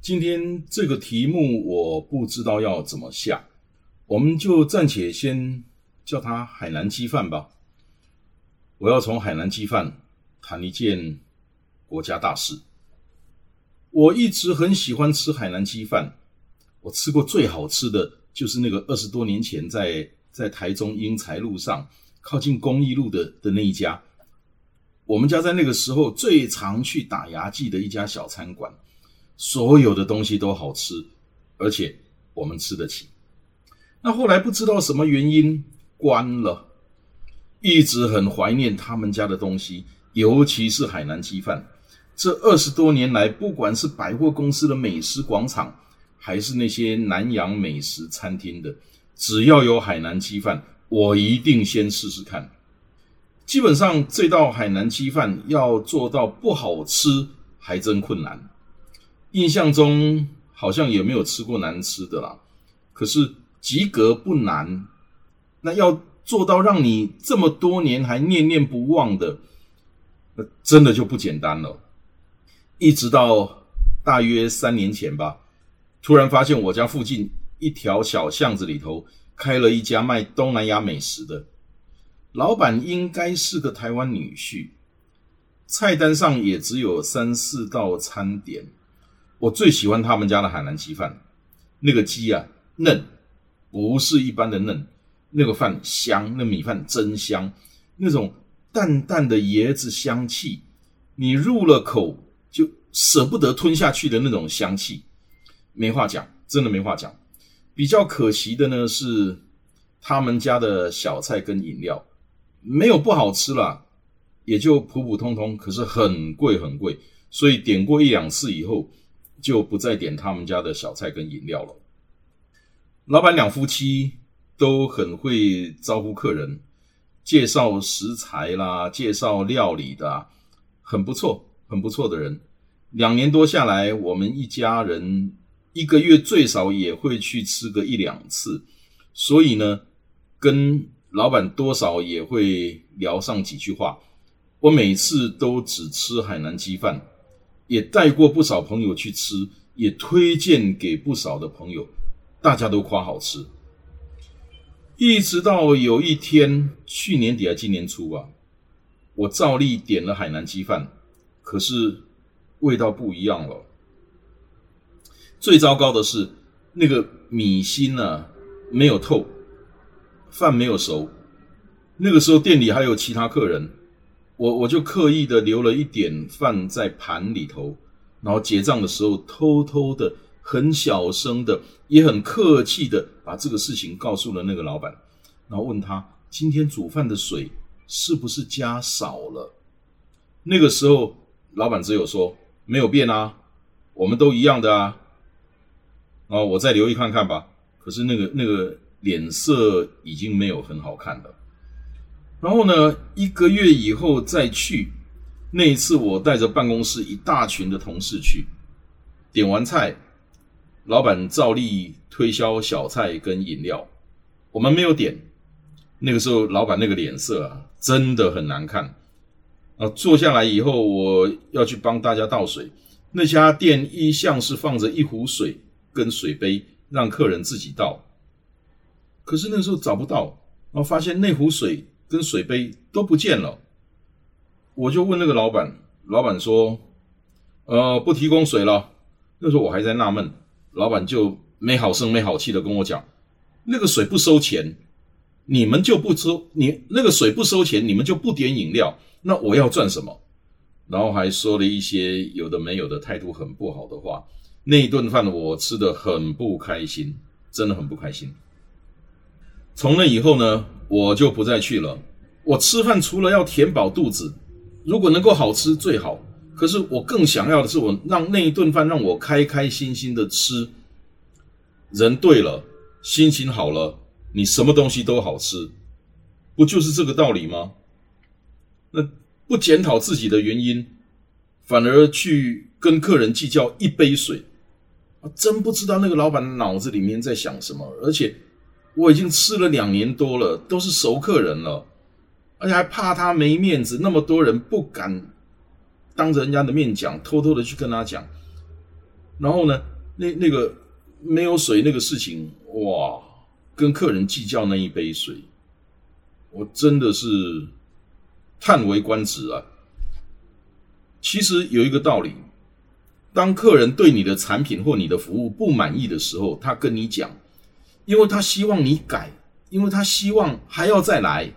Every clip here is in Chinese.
今天这个题目我不知道要怎么下，我们就暂且先叫它海南鸡饭吧。我要从海南鸡饭谈一件国家大事。我一直很喜欢吃海南鸡饭，我吃过最好吃的就是那个二十多年前在在台中英才路上靠近公益路的的那一家，我们家在那个时候最常去打牙祭的一家小餐馆。所有的东西都好吃，而且我们吃得起。那后来不知道什么原因关了，一直很怀念他们家的东西，尤其是海南鸡饭。这二十多年来，不管是百货公司的美食广场，还是那些南洋美食餐厅的，只要有海南鸡饭，我一定先试试看。基本上这道海南鸡饭要做到不好吃，还真困难。印象中好像也没有吃过难吃的啦，可是及格不难，那要做到让你这么多年还念念不忘的，那真的就不简单了。一直到大约三年前吧，突然发现我家附近一条小巷子里头开了一家卖东南亚美食的，老板应该是个台湾女婿，菜单上也只有三四道餐点。我最喜欢他们家的海南鸡饭，那个鸡啊嫩，不是一般的嫩，那个饭香，那米饭真香，那种淡淡的椰子香气，你入了口就舍不得吞下去的那种香气，没话讲，真的没话讲。比较可惜的呢是他们家的小菜跟饮料没有不好吃啦，也就普普通通，可是很贵很贵，所以点过一两次以后。就不再点他们家的小菜跟饮料了。老板两夫妻都很会招呼客人，介绍食材啦，介绍料理的，很不错，很不错的人。两年多下来，我们一家人一个月最少也会去吃个一两次，所以呢，跟老板多少也会聊上几句话。我每次都只吃海南鸡饭。也带过不少朋友去吃，也推荐给不少的朋友，大家都夸好吃。一直到有一天，去年底还今年初吧，我照例点了海南鸡饭，可是味道不一样了。最糟糕的是，那个米心呢没有透，饭没有熟。那个时候店里还有其他客人。我我就刻意的留了一点饭在盘里头，然后结账的时候偷偷的、很小声的、也很客气的把这个事情告诉了那个老板，然后问他今天煮饭的水是不是加少了？那个时候老板只有说没有变啊，我们都一样的啊。然后我再留意看看吧。可是那个那个脸色已经没有很好看了。然后呢，一个月以后再去，那一次我带着办公室一大群的同事去，点完菜，老板照例推销小菜跟饮料，我们没有点。那个时候老板那个脸色啊，真的很难看。啊，坐下来以后，我要去帮大家倒水，那家店一向是放着一壶水跟水杯，让客人自己倒。可是那时候找不到，然后发现那壶水。跟水杯都不见了，我就问那个老板，老板说：“呃，不提供水了。”那时候我还在纳闷，老板就没好声没好气的跟我讲：“那个水不收钱，你们就不收你那个水不收钱，你们就不点饮料，那我要赚什么？”然后还说了一些有的没有的态度很不好的话。那一顿饭我吃的很不开心，真的很不开心。从那以后呢？我就不再去了。我吃饭除了要填饱肚子，如果能够好吃最好。可是我更想要的是，我让那一顿饭让我开开心心的吃。人对了，心情好了，你什么东西都好吃，不就是这个道理吗？那不检讨自己的原因，反而去跟客人计较一杯水，啊真不知道那个老板脑子里面在想什么。而且我已经吃了两年多了，都是熟客人了，而且还怕他没面子，那么多人不敢当着人家的面讲，偷偷的去跟他讲。然后呢，那那个没有水那个事情，哇，跟客人计较那一杯水，我真的是。叹为观止啊！其实有一个道理，当客人对你的产品或你的服务不满意的时候，他跟你讲，因为他希望你改，因为他希望还要再来。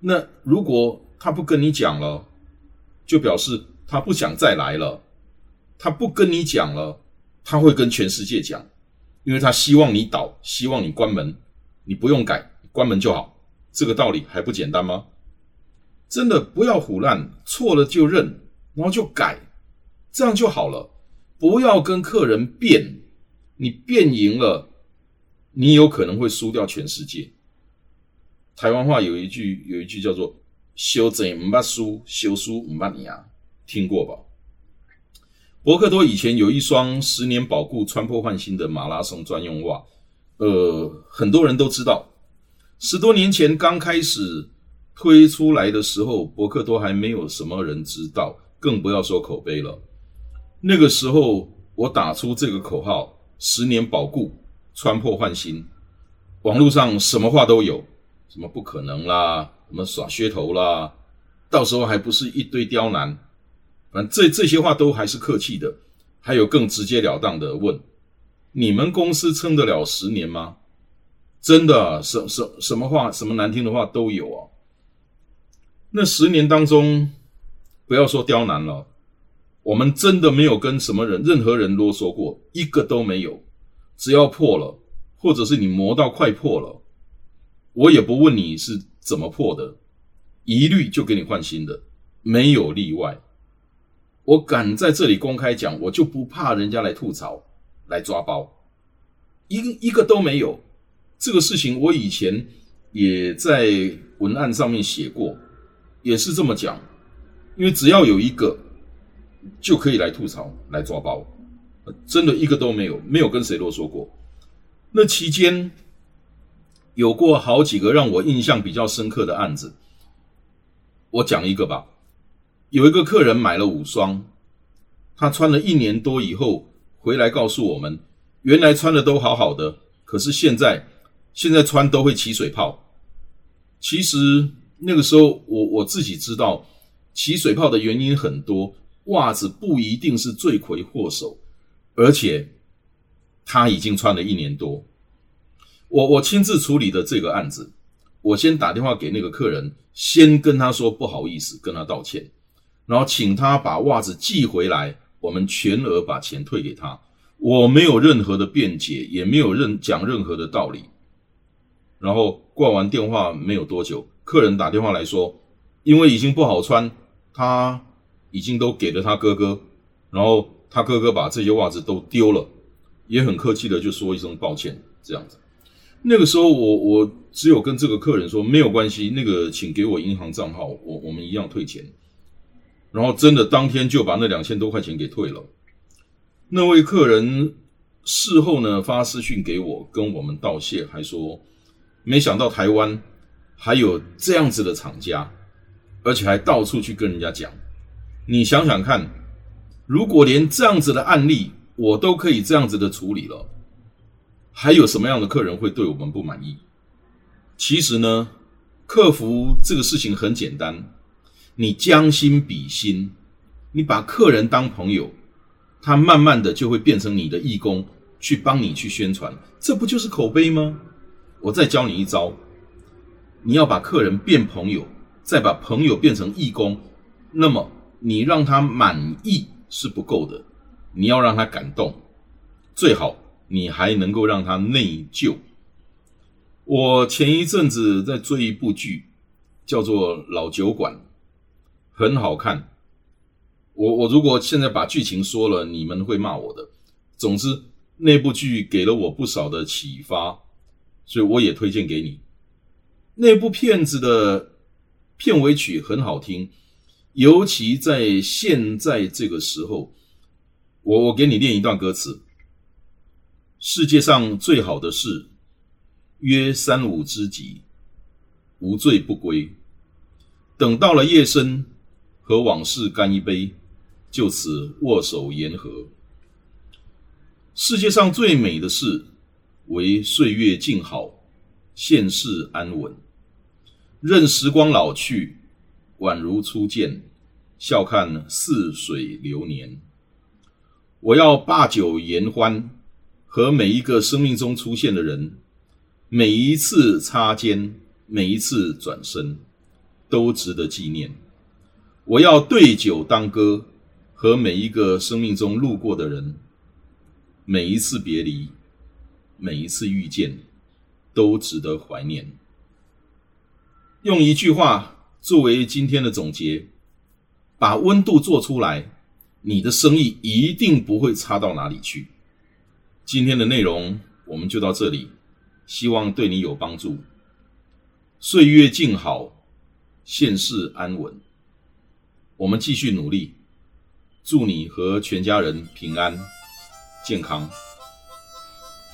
那如果他不跟你讲了，就表示他不想再来了。他不跟你讲了，他会跟全世界讲，因为他希望你倒，希望你关门，你不用改，关门就好。这个道理还不简单吗？真的不要胡乱，错了就认，然后就改，这样就好了。不要跟客人辩，你辩赢了，你有可能会输掉全世界。台湾话有一句，有一句叫做“修正唔怕输，修输唔怕你啊”，听过吧？博克多以前有一双十年保固、穿破换新的马拉松专用袜，呃，很多人都知道，十多年前刚开始。推出来的时候，博客多还没有什么人知道，更不要说口碑了。那个时候，我打出这个口号“十年保固，穿破换新”，网络上什么话都有，什么不可能啦，什么耍噱头啦，到时候还不是一堆刁难。反正这这些话都还是客气的，还有更直截了当的问：你们公司撑得了十年吗？真的，什什什么话，什么难听的话都有啊。那十年当中，不要说刁难了，我们真的没有跟什么人、任何人啰嗦过，一个都没有。只要破了，或者是你磨到快破了，我也不问你是怎么破的，一律就给你换新的，没有例外。我敢在这里公开讲，我就不怕人家来吐槽、来抓包，一个一个都没有。这个事情我以前也在文案上面写过。也是这么讲，因为只要有一个，就可以来吐槽、来抓包，真的一个都没有，没有跟谁啰嗦过。那期间有过好几个让我印象比较深刻的案子，我讲一个吧。有一个客人买了五双，他穿了一年多以后回来告诉我们，原来穿的都好好的，可是现在现在穿都会起水泡。其实。那个时候，我我自己知道起水泡的原因很多，袜子不一定是罪魁祸首，而且他已经穿了一年多。我我亲自处理的这个案子，我先打电话给那个客人，先跟他说不好意思，跟他道歉，然后请他把袜子寄回来，我们全额把钱退给他。我没有任何的辩解，也没有任讲任何的道理。然后挂完电话没有多久。客人打电话来说，因为已经不好穿，他已经都给了他哥哥，然后他哥哥把这些袜子都丢了，也很客气的就说一声抱歉，这样子。那个时候我我只有跟这个客人说没有关系，那个请给我银行账号，我我们一样退钱。然后真的当天就把那两千多块钱给退了。那位客人事后呢发私讯给我，跟我们道谢，还说没想到台湾。还有这样子的厂家，而且还到处去跟人家讲。你想想看，如果连这样子的案例我都可以这样子的处理了，还有什么样的客人会对我们不满意？其实呢，客服这个事情很简单，你将心比心，你把客人当朋友，他慢慢的就会变成你的义工，去帮你去宣传，这不就是口碑吗？我再教你一招。你要把客人变朋友，再把朋友变成义工，那么你让他满意是不够的，你要让他感动，最好你还能够让他内疚。我前一阵子在追一部剧，叫做《老酒馆》，很好看。我我如果现在把剧情说了，你们会骂我的。总之，那部剧给了我不少的启发，所以我也推荐给你。那部片子的片尾曲很好听，尤其在现在这个时候，我我给你念一段歌词：世界上最好的事，约三五知己，无醉不归。等到了夜深，和往事干一杯，就此握手言和。世界上最美的事，为岁月静好，现世安稳。任时光老去，宛如初见，笑看似水流年。我要把酒言欢，和每一个生命中出现的人，每一次擦肩，每一次转身，都值得纪念。我要对酒当歌，和每一个生命中路过的人。每一次别离，每一次遇见，都值得怀念。用一句话作为今天的总结：把温度做出来，你的生意一定不会差到哪里去。今天的内容我们就到这里，希望对你有帮助。岁月静好，现世安稳。我们继续努力，祝你和全家人平安。健康，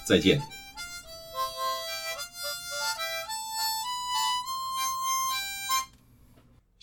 再见。